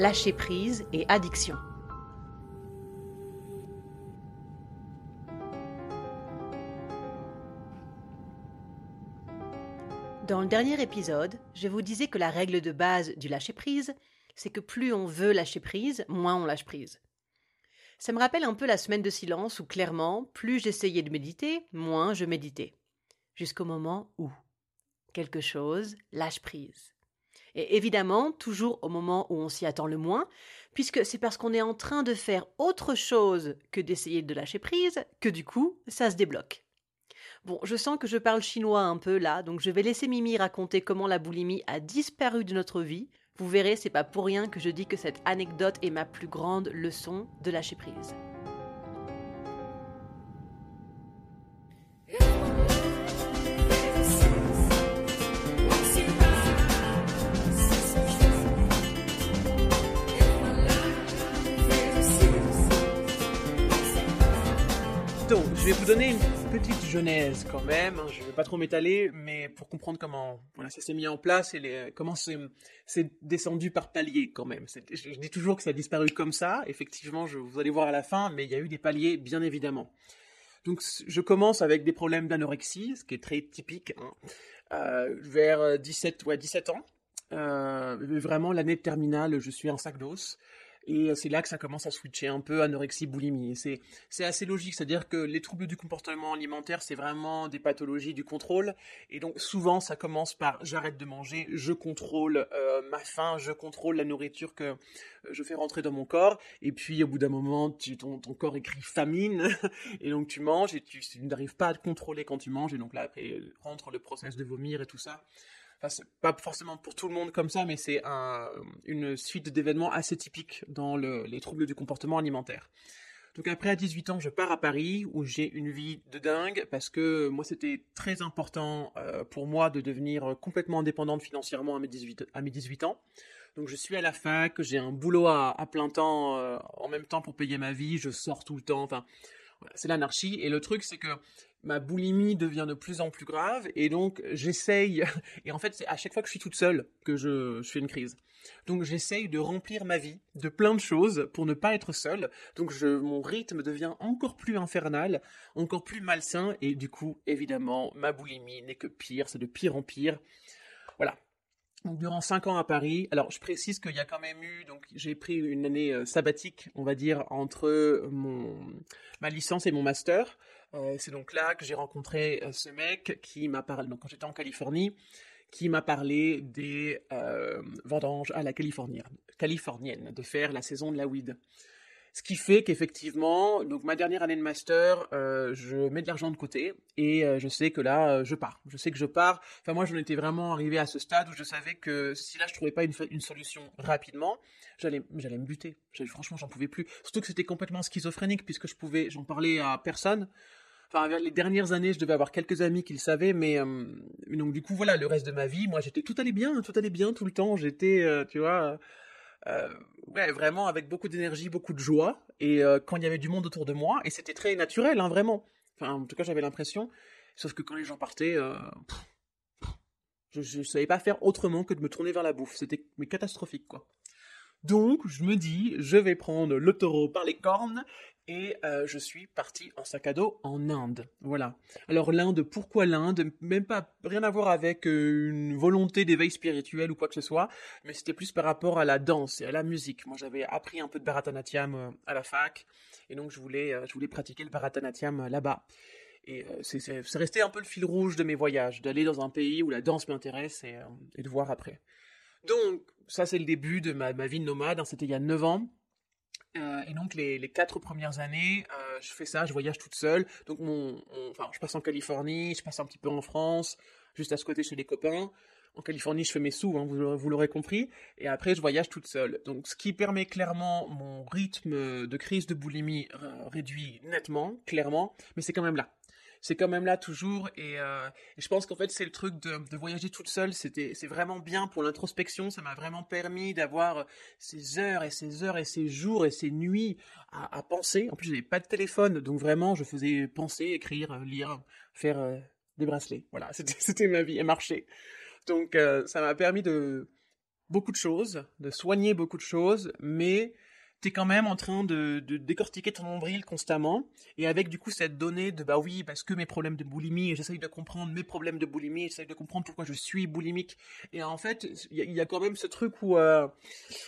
Lâcher prise et addiction. Dans le dernier épisode, je vous disais que la règle de base du lâcher prise, c'est que plus on veut lâcher prise, moins on lâche prise. Ça me rappelle un peu la semaine de silence où clairement, plus j'essayais de méditer, moins je méditais. Jusqu'au moment où quelque chose lâche prise. Et évidemment, toujours au moment où on s'y attend le moins, puisque c'est parce qu'on est en train de faire autre chose que d'essayer de lâcher prise que du coup, ça se débloque. Bon, je sens que je parle chinois un peu là, donc je vais laisser Mimi raconter comment la boulimie a disparu de notre vie. Vous verrez, c'est pas pour rien que je dis que cette anecdote est ma plus grande leçon de lâcher prise. Je vais vous donner une petite genèse quand même. hein, Je vais pas trop m'étaler, mais pour comprendre comment ça s'est mis en place et comment c'est descendu par paliers quand même. Je, dis toujours que ça a disparu comme ça. Effectivement, vous allez voir à la fin, mais il y a eu des paliers, bien évidemment. Donc, je commence avec des problèmes d'anorexie, ce qui est très typique, hein, euh, vers 17, ouais, 17 ans. Euh, vraiment, l'année terminale, je suis un sac d'os. Et c'est là que ça commence à switcher un peu anorexie, boulimie. C'est c'est assez logique, c'est-à-dire que les troubles du comportement alimentaire, c'est vraiment des pathologies du contrôle. Et donc souvent, ça commence par j'arrête de manger, je contrôle euh, ma faim, je contrôle la nourriture que euh, je fais rentrer dans mon corps. Et puis au bout d'un moment, ton, corps écrit famine, et donc tu manges et tu, n'arrives pas à te contrôler quand tu manges. Et donc là, après, euh, rentre le process de vomir et tout ça. Enfin, pas forcément pour tout le monde comme ça, mais c'est un, une suite d'événements assez typiques dans le- les troubles du comportement alimentaire. Donc après à 18 ans, je pars à Paris où j'ai une vie de dingue parce que moi c'était très important euh, pour moi de devenir complètement indépendante financièrement à mes 18, à mes 18 ans. Donc je suis à la fac, j'ai un boulot à, plein temps euh, en même temps pour payer ma vie, je sors tout le temps, c'est l'anarchie. Et le truc c'est que ma boulimie devient de plus en plus grave et donc j'essaye et en fait c'est à chaque fois que je suis toute seule que je, je fais une crise. Donc j'essaye de remplir ma vie de plein de choses pour ne pas être seule. Donc mon rythme devient encore plus infernal, encore plus malsain, et du coup, évidemment, ma boulimie n'est que pire, c'est de pire en pire. Voilà. Durant cinq ans à Paris, alors je précise qu'il y a quand même eu, donc j'ai pris une année euh, sabbatique, on va dire, entre mon ma licence et mon master. Euh, c'est donc là que j'ai rencontré euh, ce mec qui m'a parlé, donc quand j'étais en Californie, qui m'a parlé des vendanges à la californienne, de faire la saison de la weed. Ce qui fait qu'effectivement, donc ma dernière année de master, euh, je mets de l'argent de côté et euh, je sais que là, euh, je pars. Je sais que je pars. Enfin, moi, j'en étais vraiment arrivé à ce stade où je savais que si là, je trouvais pas une, solution rapidement, j'allais, j'allais me buter. Franchement, j'en pouvais plus. Surtout que c'était complètement schizophrénique puisque je pouvais, j'en parlais à personne. Enfin, les dernières années, je devais avoir quelques amis qui le savaient, mais donc du coup, voilà, le reste de ma vie, moi, j'étais tout allait bien, tout allait bien tout le temps. J'étais, tu vois, ouais, vraiment avec beaucoup d'énergie, beaucoup de joie. Et euh, quand il y avait du monde autour de moi, et c'était très naturel, hein, vraiment. Enfin, en tout cas, j'avais l'impression. Sauf que quand les gens partaient, euh, je ne savais pas faire autrement que de me tourner vers la bouffe. C'était mais catastrophique, quoi. Donc, je me dis, je vais prendre le taureau par les cornes et euh, je suis parti en sac à dos en Inde. Voilà. Alors l'Inde, pourquoi l'Inde? Même pas rien à voir avec euh, une volonté d'éveil spirituel ou quoi que ce soit, mais c'était plus par rapport à la danse et à la musique. Moi, j'avais appris un peu de Bharatanatyam euh, à la fac Et donc, je voulais, pratiquer le Bharatanatyam là-bas. Et c'est resté un peu le fil rouge de mes voyages, d'aller dans un pays où la danse m'intéresse et, de voir après. Donc, ça, c'est le début de ma, ma vie de nomade. Hein, C'était il y a 9 ans. Euh, et donc les, quatre premières années, euh, je fais ça, je voyage toute seule. Donc mon, enfin, je passe en Californie, je passe un petit peu en France, juste à ce côté chez les copains. En Californie, je fais mes sous, hein, vous, vous l'aurez compris. Et après, je voyage toute seule. Donc, ce qui permet clairement mon rythme de crise de boulimie euh, réduit nettement, clairement, mais c'est quand même là c'est quand même là toujours. Euh, et, je pense qu'en fait, c'est le truc de, voyager toute seule. C'était, c'est vraiment bien pour l'introspection. Ça m'a vraiment permis d'avoir ces heures et ces heures et ces jours et ces nuits à, penser. En plus, je n'avais pas de téléphone, donc vraiment, je faisais penser, écrire, lire, faire euh, des bracelets. Voilà, c'était, ma vie et marcher. Donc, euh, ça m'a permis de beaucoup de choses, de soigner beaucoup de choses, mais t'es quand même en train de, décortiquer ton nombril constamment, et avec du coup cette donnée de bah oui, parce que mes problèmes de boulimie, j'essaye de comprendre mes problèmes de boulimie, j'essaye de comprendre pourquoi je suis boulimique, et en fait, il y, a quand même ce truc où euh,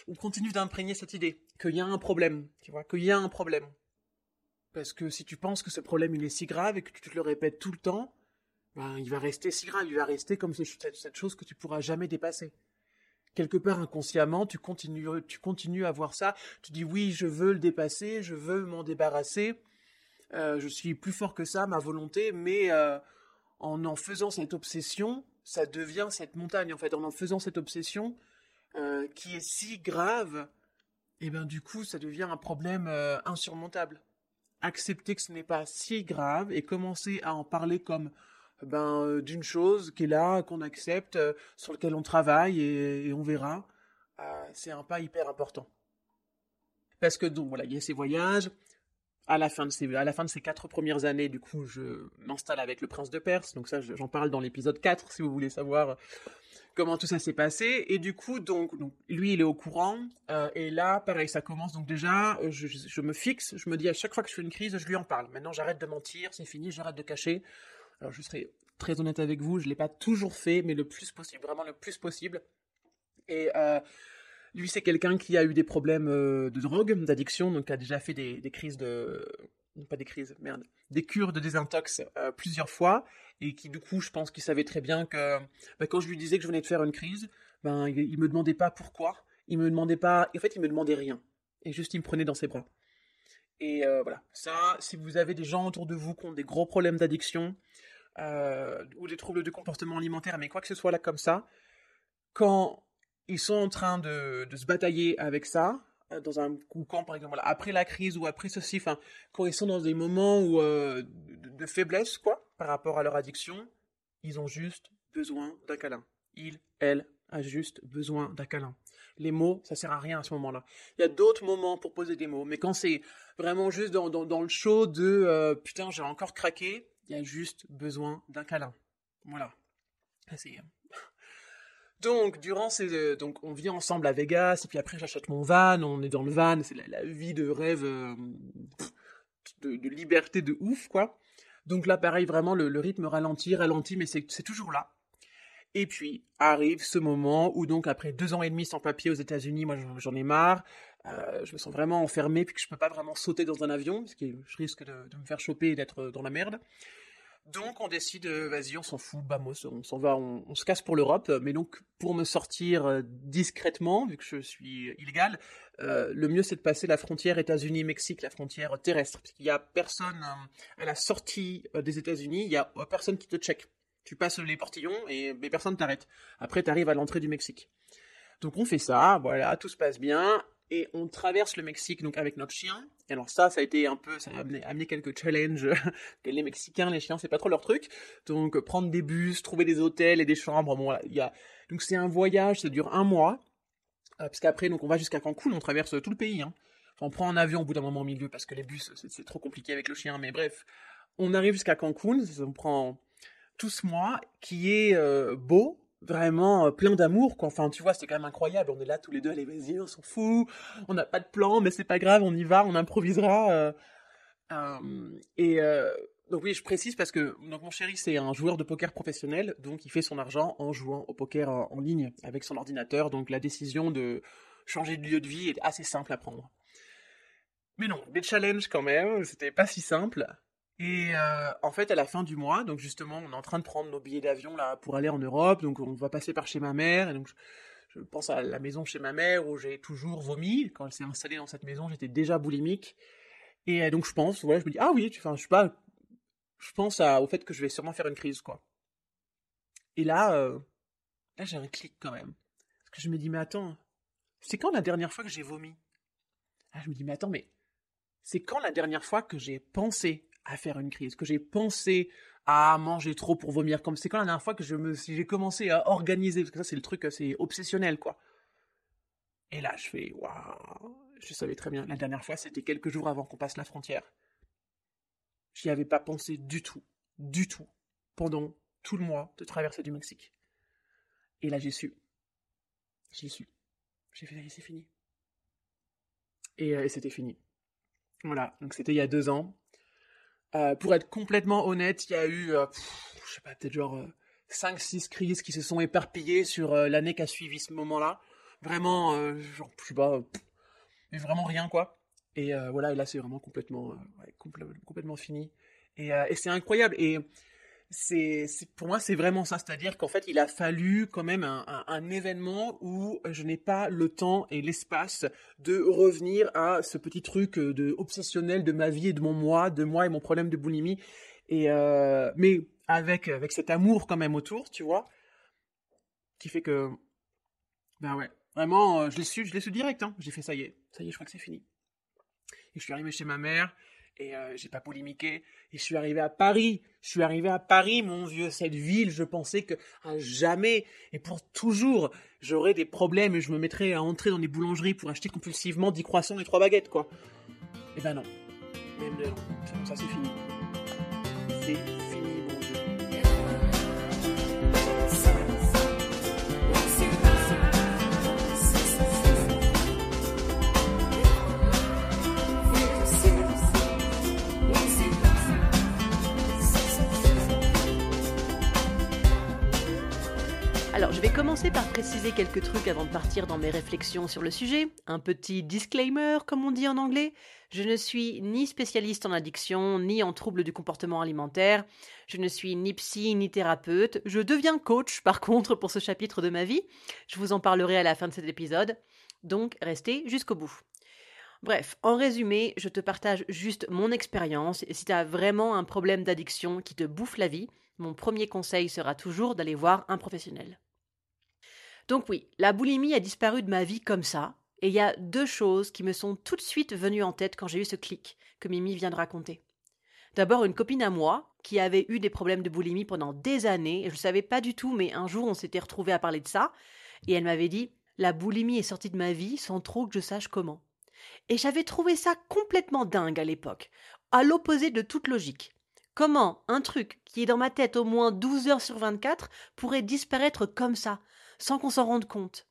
on continue d'imprégner cette idée, qu'il y a un problème, tu vois, qu'il y a un problème. Parce que si tu penses que ce problème il est si grave et que tu te le répètes tout le temps, ben, il va rester si grave, il va rester comme cette chose que tu pourras jamais dépasser quelque part inconsciemment, tu continues, tu continues à voir ça. Tu dis oui, je veux le dépasser, je veux m'en débarrasser. Euh, je suis plus fort que ça, ma volonté, mais euh, en en faisant cette obsession, ça devient cette montagne en fait. En en faisant cette obsession euh, qui est si grave, et eh ben du coup, ça devient un problème insurmontable. Accepter que ce n'est pas si grave et commencer à en parler comme ben, euh, d'une chose qui est là, qu'on accepte, euh, sur lequel on travaille et, on verra. Euh, c'est un pas hyper important. Parce que donc voilà, il y a ces voyages. À la fin de ces, à la fin de ces quatre premières années, du coup, je m'installe avec le prince de Perse. Donc ça, j'en parle dans l'épisode 4 si vous voulez savoir comment tout ça s'est passé. Et du coup, donc, lui, il est au courant. et là, pareil, ça commence. Donc déjà, je, me fixe. Je me dis à chaque fois que je fais une crise, je lui en parle. Maintenant, j'arrête de mentir. C'est fini. J'arrête de cacher. Alors je serai très honnête avec vous, je l'ai pas toujours fait, mais le plus possible, vraiment le plus possible. Et euh, lui, c'est quelqu'un qui a eu des problèmes euh, de drogue, d'addiction, donc a déjà fait des, crises de... Pas des crises, merde. Des cures de désintox euh, plusieurs fois, et qui du coup, je pense qu'il savait très bien que bah, quand je lui disais que je venais de faire une crise, ben, il, ne me demandait pas pourquoi, il me demandait pas... En fait, il me demandait rien. Et juste, il me prenait dans ses bras. Et voilà, ça, si vous avez des gens autour de vous qui ont des gros problèmes d'addiction, euh, ou des troubles de comportement alimentaire, mais quoi que ce soit là comme ça, quand ils sont en train de, se batailler avec ça, euh, dans un ou quand par exemple après la crise ou après ceci, quand ils sont dans des moments euh, de, faiblesse quoi par rapport à leur addiction, ils ont juste besoin d'un câlin. Il, elle a juste besoin d'un câlin. Les mots, ça sert à rien à ce moment-là. Il y a d'autres moments pour poser des mots, mais quand c'est vraiment juste dans, le show de putain j'ai encore craqué, il y a juste besoin d'un câlin. Voilà. Donc, durant ces, donc, on vit ensemble à Vegas, et puis après, j'achète mon van, on est dans le van, c'est la, vie de rêve, euh, de, liberté de ouf, quoi. Donc là, pareil, vraiment, le, rythme ralentit, ralentit, mais c'est toujours là. Et puis, arrive ce moment où, donc, après deux ans et demi sans papier aux États-Unis, moi, j'en ai marre, euh, je me sens vraiment enfermé, puis que je peux pas vraiment sauter dans un avion, parce que je risque de, me faire choper et d'être dans la merde. Donc on décide, euh, vas-y, on s'en fout, bamos, on s'en va, on, se casse pour l'Europe. Mais donc pour me sortir euh, discrètement, vu que je suis illégal, le mieux c'est de passer la frontière États-Unis-Mexique, la frontière terrestre, parce qu'il y a personne à la sortie des États-Unis, il y a personne qui te check. Tu passes les portillons et mais personne t'arrête. Après tu arrives à l'entrée du Mexique. Donc on fait ça, voilà, tout se passe bien et on traverse le Mexique donc avec notre chien. Et alors ça, ça a été un peu, ça a amené, quelques challenges. les Mexicains, les chiens, c'est pas trop leur truc. Donc prendre des bus, trouver des hôtels et des chambres. Bon, il y a donc c'est un voyage, ça dure un mois. Euh, parce qu'après, on va jusqu'à Cancun, on traverse tout le pays. Hein. on prend un avion au bout d'un moment au milieu parce que les bus, c'est trop compliqué avec le chien. Mais bref, on arrive jusqu'à Cancun. Ça, on prend tout ce mois qui est euh, beau, vraiment euh, plein d'amour quoi. Enfin, tu vois, c'était quand même incroyable. On est là tous les deux, allez vas-y, on s'en fout. On n'a pas de plan, mais c'est pas grave, on y va, on improvisera. Euh, et donc oui, je précise parce que donc mon chéri c'est un joueur de poker professionnel, donc il fait son argent en jouant au poker en, ligne avec son ordinateur. Donc la décision de changer de lieu de vie est assez simple à prendre. Mais non, des challenges quand même, c'était pas si simple. Et euh, en fait, à la fin du mois, donc justement, on est en train de prendre nos billets d'avion là pour aller en Europe, donc on va passer par chez ma mère, donc je, pense à la maison chez ma mère où j'ai toujours vomi. Quand elle s'est installée dans cette maison, j'étais déjà boulimique. Et euh, donc je pense, voilà, je me dis, ah oui, enfin, je pas, je pense au fait que je vais sûrement faire une crise, quoi. Et là, euh, là j'ai un clic quand même. Parce que je me dis, mais attends, c'est quand la dernière fois que j'ai vomi? Ah, Je me dis, mais attends, mais c'est quand la dernière fois que j'ai pensé? À faire une crise, que j'ai pensé à manger trop pour vomir, comme c'est quand la dernière fois que j'ai commencé à organiser, parce que ça c'est le truc, c'est obsessionnel quoi. Et là je fais, waouh, je savais très bien, la dernière fois c'était quelques jours avant qu'on passe la frontière. J'y avais pas pensé du tout, du tout, pendant tout le mois de traverser du Mexique. Et là j'ai su, j'ai su, j'ai fait, c'est fini. Euh, et c'était fini. Voilà, donc c'était il y a deux ans. Euh, pour être complètement honnête, il y a eu, euh, je sais pas, peut-être genre 5-6 euh, crises qui se sont éparpillées sur l'année qui a suivi ce moment-là. Vraiment, genre, je sais pas, mais vraiment rien quoi. Et voilà, là c'est vraiment complètement, complètement fini. Et, et c'est incroyable. C'est, pour moi, c'est vraiment ça. C'est-à-dire qu'en fait, il a fallu quand même un, événement où je n'ai pas le temps et l'espace de revenir à ce petit truc euh, de obsessionnel de ma vie et de mon moi, de moi et mon problème de boulimie. Et euh, mais avec avec cet amour quand même autour, tu vois, qui fait que ben ouais, vraiment, euh, je l'ai su, je l'ai su direct. Hein. J'ai fait ça y est, ça y est, je crois que c'est fini. Et je suis arrivé chez ma mère et euh, j'ai pas polémiqué. Et je suis arrivé à Paris. Je suis arrivé à Paris, mon vieux, cette ville. Je pensais que à jamais et pour toujours, j'aurais des problèmes et je me mettrais à entrer dans des boulangeries pour acheter compulsivement 10 croissants et 3 baguettes, quoi. Et eh ben non. Même non. Ça, c'est fini. Commencer par préciser quelques trucs avant de partir dans mes réflexions sur le sujet. Un petit disclaimer, comme on dit en anglais. Je ne suis ni spécialiste en addiction, ni en troubles du comportement alimentaire. Je ne suis ni psy, ni thérapeute. Je deviens coach, par contre, pour ce chapitre de ma vie. Je vous en parlerai à la fin de cet épisode. Donc, restez jusqu'au bout. Bref, en résumé, je te partage juste mon expérience si tu as vraiment un problème d'addiction qui te bouffe la vie, mon premier conseil sera toujours d'aller voir un professionnel. Donc oui, la boulimie a disparu de ma vie comme ça, et il y a deux choses qui me sont tout de suite venues en tête quand j'ai eu ce clic que Mimi vient de raconter. D'abord une copine à moi qui avait eu des problèmes de boulimie pendant des années, et je ne savais pas du tout, mais un jour on s'était retrouvés à parler de ça, et elle m'avait dit La boulimie est sortie de ma vie sans trop que je sache comment. Et j'avais trouvé ça complètement dingue à l'époque, à l'opposé de toute logique. Comment un truc qui est dans ma tête au moins 12 heures sur 24 pourrait disparaître comme ça, sans qu'on s'en rende compte.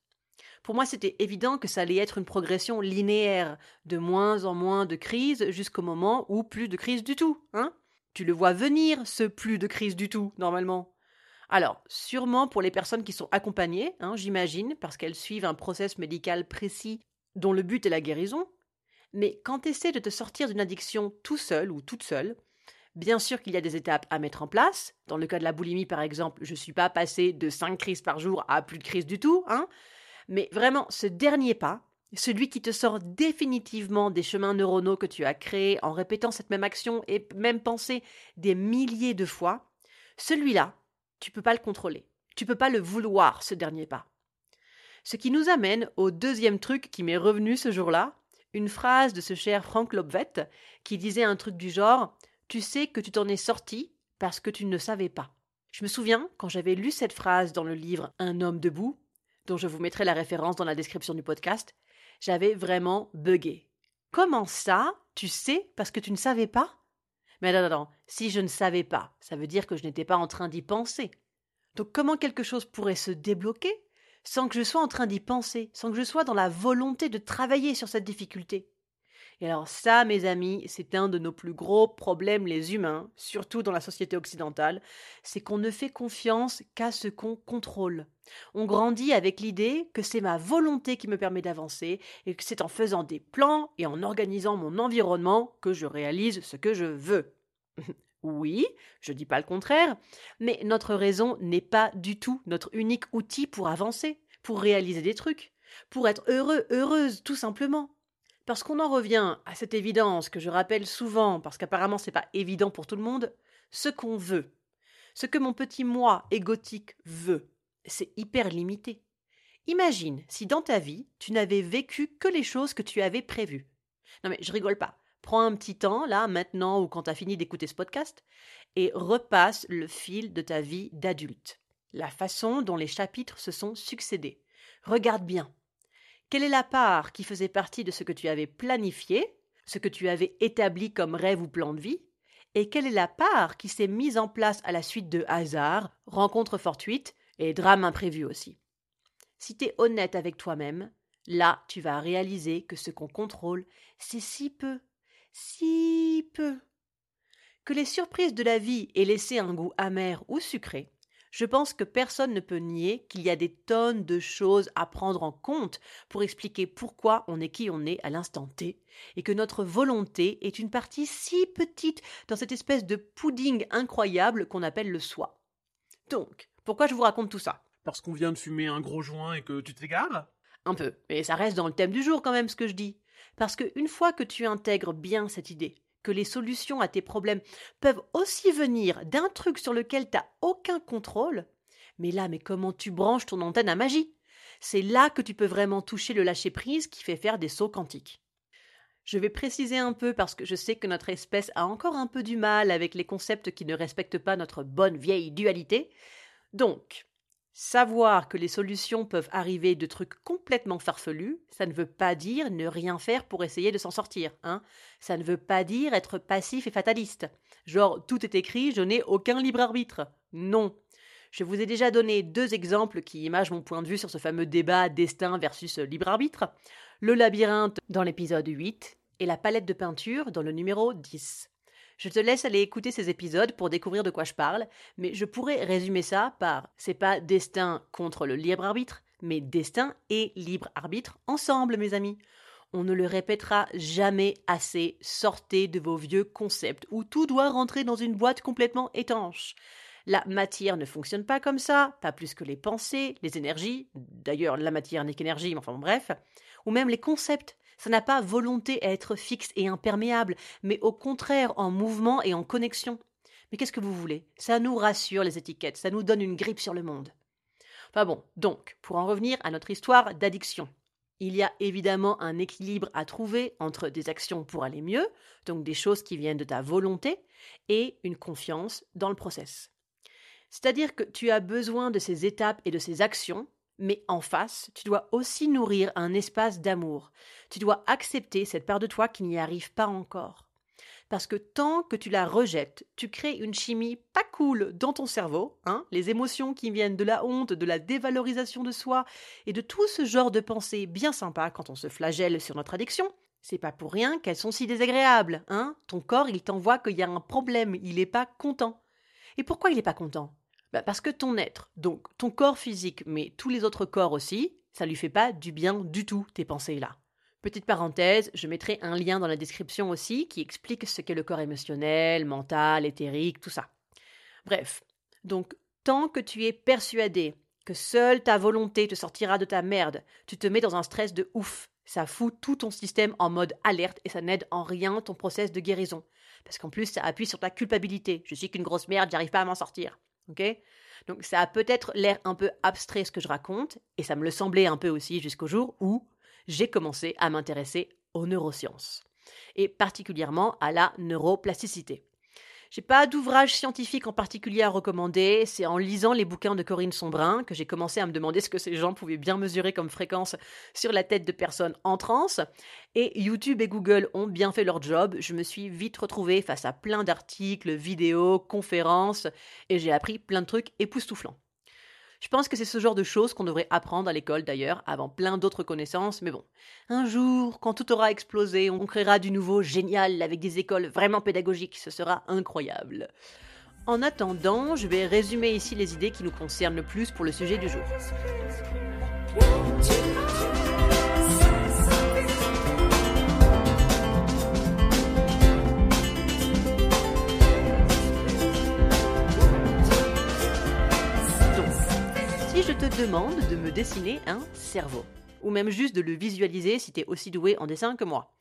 Pour moi, c'était évident que ça allait être une progression linéaire, de moins en moins de crises jusqu'au moment où plus de crise du tout, hein Tu le vois venir, ce plus de crise du tout, normalement. Alors, sûrement pour les personnes qui sont accompagnées, hein, j'imagine, parce qu'elles suivent un process médical précis dont le but est la guérison. Mais quand tu essaies de te sortir d'une addiction tout seul ou toute seule, Bien sûr qu'il y a des étapes à mettre en place. Dans le cas de la boulimie, par exemple, je ne suis pas passé de 5 crises par jour à plus de crises du tout. Hein. Mais vraiment, ce dernier pas, celui qui te sort définitivement des chemins neuronaux que tu as créés en répétant cette même action et même pensée des milliers de fois, celui-là, tu peux pas le contrôler. Tu peux pas le vouloir, ce dernier pas. Ce qui nous amène au deuxième truc qui m'est revenu ce jour-là, une phrase de ce cher Frank Lobvet qui disait un truc du genre tu sais que tu t'en es sorti parce que tu ne savais pas. Je me souviens, quand j'avais lu cette phrase dans le livre Un homme debout, dont je vous mettrai la référence dans la description du podcast, j'avais vraiment bugué. Comment ça, tu sais parce que tu ne savais pas? Mais non, non, non, si je ne savais pas, ça veut dire que je n'étais pas en train d'y penser. Donc comment quelque chose pourrait se débloquer sans que je sois en train d'y penser, sans que je sois dans la volonté de travailler sur cette difficulté? Et alors ça, mes amis, c'est un de nos plus gros problèmes les humains, surtout dans la société occidentale, c'est qu'on ne fait confiance qu'à ce qu'on contrôle. On grandit avec l'idée que c'est ma volonté qui me permet d'avancer et que c'est en faisant des plans et en organisant mon environnement que je réalise ce que je veux. Oui, je dis pas le contraire, mais notre raison n'est pas du tout notre unique outil pour avancer, pour réaliser des trucs, pour être heureux, heureuse, tout simplement. Parce qu'on en revient à cette évidence que je rappelle souvent, parce qu'apparemment c'est pas évident pour tout le monde, ce qu'on veut, ce que mon petit moi égotique veut, c'est hyper limité. Imagine si dans ta vie, tu n'avais vécu que les choses que tu avais prévues. Non mais je rigole pas. Prends un petit temps, là, maintenant ou quand tu as fini d'écouter ce podcast, et repasse le fil de ta vie d'adulte. La façon dont les chapitres se sont succédés. Regarde bien. Quelle est la part qui faisait partie de ce que tu avais planifié, ce que tu avais établi comme rêve ou plan de vie, et quelle est la part qui s'est mise en place à la suite de hasards, rencontres fortuites et drames imprévus aussi? Si tu es honnête avec toi-même, là tu vas réaliser que ce qu'on contrôle, c'est si peu, si peu. Que les surprises de la vie aient laissé un goût amer ou sucré, je pense que personne ne peut nier qu'il y a des tonnes de choses à prendre en compte pour expliquer pourquoi on est qui on est à l'instant T, et que notre volonté est une partie si petite dans cette espèce de pudding incroyable qu'on appelle le soi. Donc, pourquoi je vous raconte tout ça? Parce qu'on vient de fumer un gros joint et que tu t'égares? Un peu, mais ça reste dans le thème du jour quand même ce que je dis. Parce qu'une fois que tu intègres bien cette idée, que les solutions à tes problèmes peuvent aussi venir d'un truc sur lequel tu n'as aucun contrôle, mais là, mais comment tu branches ton antenne à magie? C'est là que tu peux vraiment toucher le lâcher-prise qui fait faire des sauts quantiques. Je vais préciser un peu parce que je sais que notre espèce a encore un peu du mal avec les concepts qui ne respectent pas notre bonne vieille dualité. Donc, Savoir que les solutions peuvent arriver de trucs complètement farfelus, ça ne veut pas dire ne rien faire pour essayer de s'en sortir, hein. Ça ne veut pas dire être passif et fataliste. Genre tout est écrit, je n'ai aucun libre arbitre. Non. Je vous ai déjà donné deux exemples qui imagent mon point de vue sur ce fameux débat destin versus libre arbitre. Le labyrinthe dans l'épisode 8 et la palette de peinture dans le numéro 10. Je te laisse aller écouter ces épisodes pour découvrir de quoi je parle, mais je pourrais résumer ça par c'est pas destin contre le libre arbitre, mais destin et libre arbitre ensemble, mes amis. On ne le répétera jamais assez, sortez de vos vieux concepts où tout doit rentrer dans une boîte complètement étanche. La matière ne fonctionne pas comme ça, pas plus que les pensées, les énergies, d'ailleurs la matière n'est qu'énergie, mais enfin bref, ou même les concepts. Ça n'a pas volonté à être fixe et imperméable, mais au contraire en mouvement et en connexion. Mais qu'est-ce que vous voulez? Ça nous rassure les étiquettes, ça nous donne une grippe sur le monde. Enfin bon, donc, pour en revenir à notre histoire d'addiction. Il y a évidemment un équilibre à trouver entre des actions pour aller mieux, donc des choses qui viennent de ta volonté, et une confiance dans le process. C'est-à-dire que tu as besoin de ces étapes et de ces actions mais en face, tu dois aussi nourrir un espace d'amour. Tu dois accepter cette part de toi qui n'y arrive pas encore. Parce que tant que tu la rejettes, tu crées une chimie pas cool dans ton cerveau, hein, les émotions qui viennent de la honte, de la dévalorisation de soi et de tout ce genre de pensées bien sympas quand on se flagelle sur notre addiction. C'est pas pour rien qu'elles sont si désagréables, hein. Ton corps, il t'envoie qu'il y a un problème, il n'est pas content. Et pourquoi il n'est pas content? Bah, parce que ton être, donc ton corps physique, mais tous les autres corps aussi, ça lui fait pas du bien du tout, tes pensées-là. Petite parenthèse, je mettrai un lien dans la description aussi qui explique ce qu'est le corps émotionnel, mental, éthérique, tout ça. Bref, donc tant que tu es persuadé que seule ta volonté te sortira de ta merde, tu te mets dans un stress de ouf. Ça fout tout ton système en mode alerte et ça n'aide en rien ton process de guérison. Parce qu'en plus, ça appuie sur ta culpabilité. Je suis qu'une grosse merde, j'arrive pas à m'en sortir. Donc ça a peut-être l'air un peu abstrait ce que je raconte, et ça me le semblait un peu aussi jusqu'au jour où j'ai commencé à m'intéresser aux neurosciences, et particulièrement à la neuroplasticité. J'ai pas d'ouvrage scientifique en particulier à recommander. C'est en lisant les bouquins de Corinne Sombrin que j'ai commencé à me demander ce que ces gens pouvaient bien mesurer comme fréquence sur la tête de personnes en transe. Et YouTube et Google ont bien fait leur job. Je me suis vite retrouvée face à plein d'articles, vidéos, conférences, et j'ai appris plein de trucs époustouflants. Je pense que c'est ce genre de choses qu'on devrait apprendre à l'école d'ailleurs, avant plein d'autres connaissances, mais bon. Un jour, quand tout aura explosé, on créera du nouveau génial avec des écoles vraiment pédagogiques, ce sera incroyable. En attendant, je vais résumer ici les idées qui nous concernent le plus pour le sujet du jour. Je te demande de me dessiner un cerveau, ou même juste de le visualiser si tu es aussi doué en dessin que moi.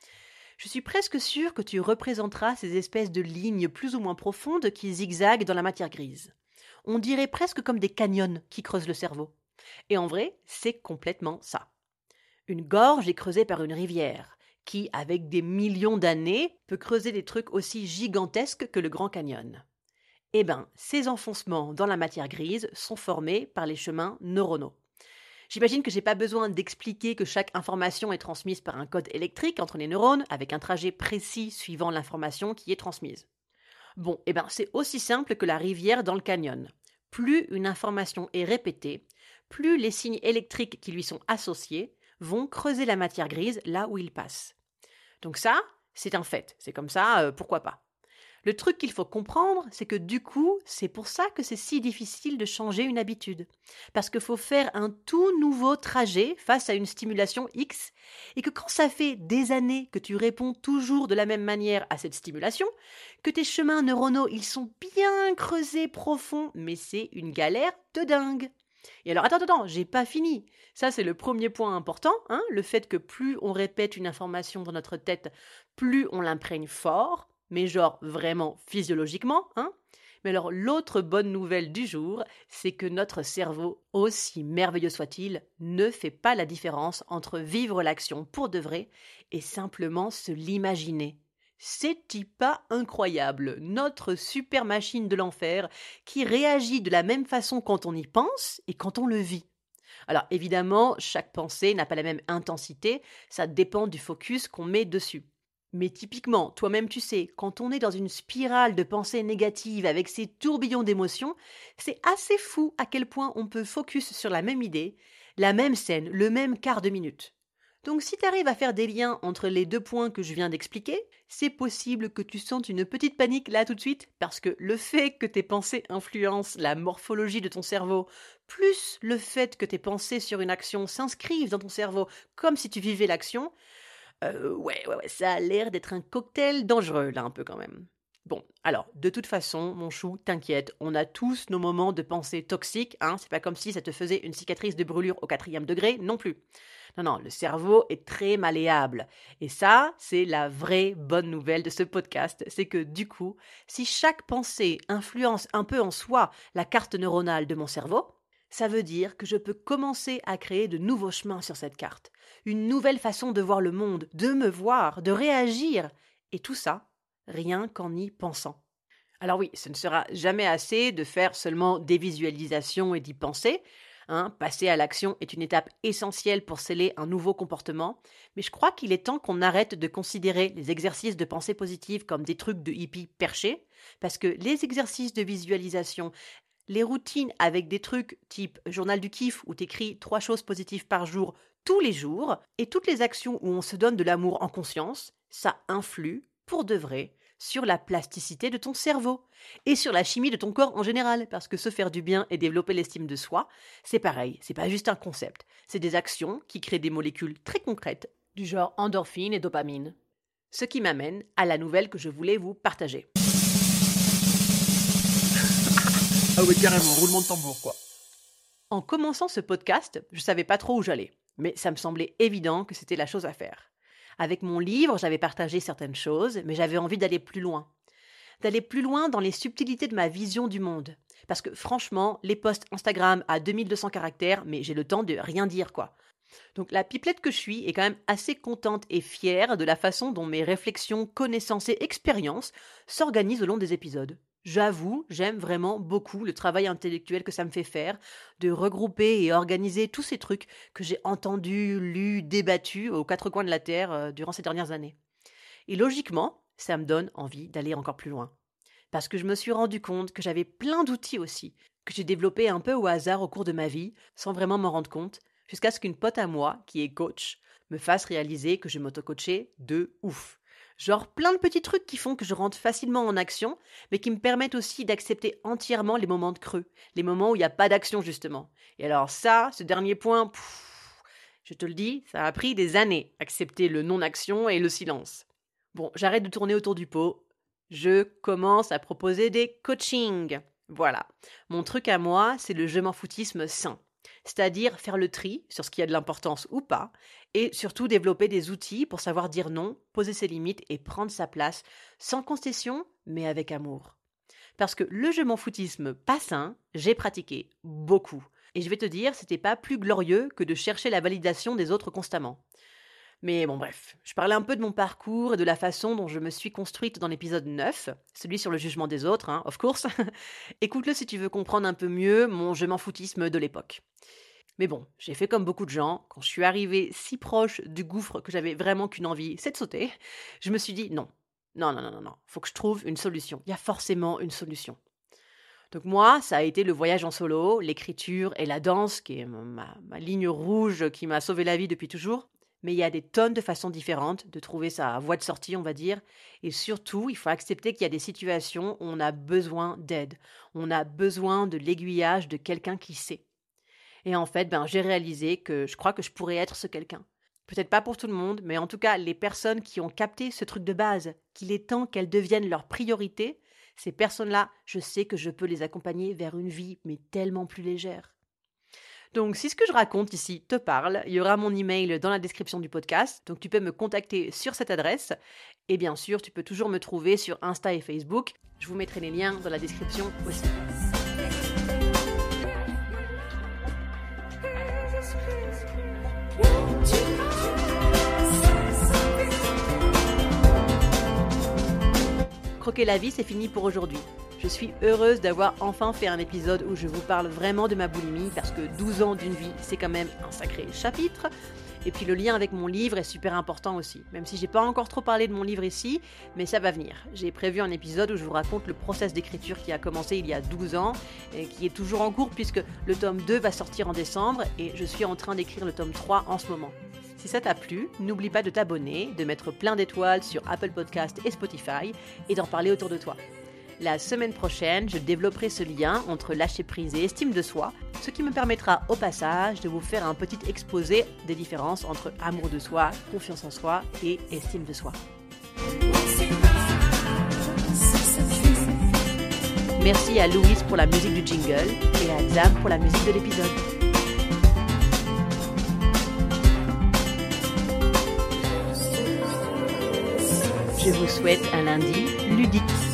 Je suis presque sûre que tu représenteras ces espèces de lignes plus ou moins profondes qui zigzaguent dans la matière grise. On dirait presque comme des canyons qui creusent le cerveau. Et en vrai, c'est complètement ça. Une gorge est creusée par une rivière, qui, avec des millions d'années, peut creuser des trucs aussi gigantesques que le Grand Canyon. Eh bien, ces enfoncements dans la matière grise sont formés par les chemins neuronaux. J'imagine que j'ai pas besoin d'expliquer que chaque information est transmise par un code électrique entre les neurones, avec un trajet précis suivant l'information qui est transmise. Bon, eh bien, c'est aussi simple que la rivière dans le canyon. Plus une information est répétée, plus les signes électriques qui lui sont associés vont creuser la matière grise là où ils passent. Donc ça, c'est un fait. C'est comme ça, euh, pourquoi pas. Le truc qu'il faut comprendre, c'est que du coup, c'est pour ça que c'est si difficile de changer une habitude. Parce qu'il faut faire un tout nouveau trajet face à une stimulation X, et que quand ça fait des années que tu réponds toujours de la même manière à cette stimulation, que tes chemins neuronaux, ils sont bien creusés profonds, mais c'est une galère de dingue. Et alors, attends, attends, j'ai pas fini. Ça, c'est le premier point important, hein, le fait que plus on répète une information dans notre tête, plus on l'imprègne fort, mais genre vraiment physiologiquement, hein mais alors l'autre bonne nouvelle du jour, c'est que notre cerveau, aussi merveilleux soit-il, ne fait pas la différence entre vivre l'action pour de vrai et simplement se l'imaginer. C'est-il pas incroyable, notre super machine de l'enfer qui réagit de la même façon quand on y pense et quand on le vit. Alors évidemment, chaque pensée n'a pas la même intensité, ça dépend du focus qu'on met dessus. Mais typiquement, toi-même tu sais, quand on est dans une spirale de pensées négatives avec ces tourbillons d'émotions, c'est assez fou à quel point on peut focus sur la même idée, la même scène, le même quart de minute. Donc si tu arrives à faire des liens entre les deux points que je viens d'expliquer, c'est possible que tu sentes une petite panique là tout de suite, parce que le fait que tes pensées influencent la morphologie de ton cerveau, plus le fait que tes pensées sur une action s'inscrivent dans ton cerveau comme si tu vivais l'action, euh, ouais, ouais, ouais, ça a l'air d'être un cocktail dangereux, là, un peu quand même. Bon, alors, de toute façon, mon chou, t'inquiète, on a tous nos moments de pensée toxiques, hein, c'est pas comme si ça te faisait une cicatrice de brûlure au quatrième degré, non plus. Non, non, le cerveau est très malléable. Et ça, c'est la vraie bonne nouvelle de ce podcast, c'est que du coup, si chaque pensée influence un peu en soi la carte neuronale de mon cerveau, ça veut dire que je peux commencer à créer de nouveaux chemins sur cette carte, une nouvelle façon de voir le monde, de me voir, de réagir, et tout ça, rien qu'en y pensant. Alors oui, ce ne sera jamais assez de faire seulement des visualisations et d'y penser. Hein, passer à l'action est une étape essentielle pour sceller un nouveau comportement, mais je crois qu'il est temps qu'on arrête de considérer les exercices de pensée positive comme des trucs de hippie perchés, parce que les exercices de visualisation, les routines avec des trucs type journal du kiff où t'écris trois choses positives par jour tous les jours, et toutes les actions où on se donne de l'amour en conscience, ça influe, pour de vrai, sur la plasticité de ton cerveau et sur la chimie de ton corps en général, parce que se faire du bien et développer l'estime de soi, c'est pareil, c'est pas juste un concept, c'est des actions qui créent des molécules très concrètes, du genre endorphine et dopamine. Ce qui m'amène à la nouvelle que je voulais vous partager. Ah oui, carrément, roulement de tambour, quoi. En commençant ce podcast, je savais pas trop où j'allais, mais ça me semblait évident que c'était la chose à faire. Avec mon livre, j'avais partagé certaines choses, mais j'avais envie d'aller plus loin. D'aller plus loin dans les subtilités de ma vision du monde. Parce que franchement, les posts Instagram à 2200 caractères, mais j'ai le temps de rien dire, quoi. Donc la pipelette que je suis est quand même assez contente et fière de la façon dont mes réflexions, connaissances et expériences s'organisent au long des épisodes. J'avoue, j'aime vraiment beaucoup le travail intellectuel que ça me fait faire, de regrouper et organiser tous ces trucs que j'ai entendus, lus, débattus aux quatre coins de la Terre euh, durant ces dernières années. Et logiquement, ça me donne envie d'aller encore plus loin. Parce que je me suis rendu compte que j'avais plein d'outils aussi, que j'ai développé un peu au hasard au cours de ma vie, sans vraiment m'en rendre compte, jusqu'à ce qu'une pote à moi, qui est coach, me fasse réaliser que je m'auto-coachais de ouf. Genre plein de petits trucs qui font que je rentre facilement en action, mais qui me permettent aussi d'accepter entièrement les moments de creux, les moments où il n'y a pas d'action justement. Et alors ça, ce dernier point, je te le dis, ça a pris des années, accepter le non-action et le silence. Bon, j'arrête de tourner autour du pot, je commence à proposer des coachings. Voilà. Mon truc à moi, c'est le je m'en foutisme sain c'est-à-dire faire le tri sur ce qui a de l'importance ou pas, et surtout développer des outils pour savoir dire non, poser ses limites et prendre sa place, sans concession, mais avec amour. Parce que le je m'en foutisme pas sain, j'ai pratiqué beaucoup. Et je vais te dire, c'était pas plus glorieux que de chercher la validation des autres constamment. Mais bon, bref, je parlais un peu de mon parcours et de la façon dont je me suis construite dans l'épisode 9, celui sur le jugement des autres, hein, of course. Écoute-le si tu veux comprendre un peu mieux mon je m'en foutisme de l'époque. Mais bon, j'ai fait comme beaucoup de gens, quand je suis arrivée si proche du gouffre que j'avais vraiment qu'une envie, c'est de sauter, je me suis dit non, non, non, non, non, non, faut que je trouve une solution. Il y a forcément une solution. Donc moi, ça a été le voyage en solo, l'écriture et la danse, qui est ma, ma ligne rouge qui m'a sauvé la vie depuis toujours mais il y a des tonnes de façons différentes de trouver sa voie de sortie, on va dire. Et surtout, il faut accepter qu'il y a des situations où on a besoin d'aide. On a besoin de l'aiguillage de quelqu'un qui sait. Et en fait, ben, j'ai réalisé que je crois que je pourrais être ce quelqu'un. Peut-être pas pour tout le monde, mais en tout cas, les personnes qui ont capté ce truc de base, qu'il est temps qu'elles deviennent leur priorité, ces personnes-là, je sais que je peux les accompagner vers une vie, mais tellement plus légère. Donc, si ce que je raconte ici te parle, il y aura mon email dans la description du podcast. Donc, tu peux me contacter sur cette adresse. Et bien sûr, tu peux toujours me trouver sur Insta et Facebook. Je vous mettrai les liens dans la description aussi. Croquer la vie, c'est fini pour aujourd'hui. Je suis heureuse d'avoir enfin fait un épisode où je vous parle vraiment de ma boulimie parce que 12 ans d'une vie, c'est quand même un sacré chapitre. Et puis le lien avec mon livre est super important aussi, même si j'ai pas encore trop parlé de mon livre ici, mais ça va venir. J'ai prévu un épisode où je vous raconte le process d'écriture qui a commencé il y a 12 ans et qui est toujours en cours puisque le tome 2 va sortir en décembre et je suis en train d'écrire le tome 3 en ce moment. Si ça t'a plu, n'oublie pas de t'abonner, de mettre plein d'étoiles sur Apple Podcast et Spotify et d'en parler autour de toi. La semaine prochaine, je développerai ce lien entre lâcher prise et estime de soi, ce qui me permettra au passage de vous faire un petit exposé des différences entre amour de soi, confiance en soi et estime de soi. Merci à Louise pour la musique du jingle et à Zam pour la musique de l'épisode. Je vous souhaite un lundi ludique.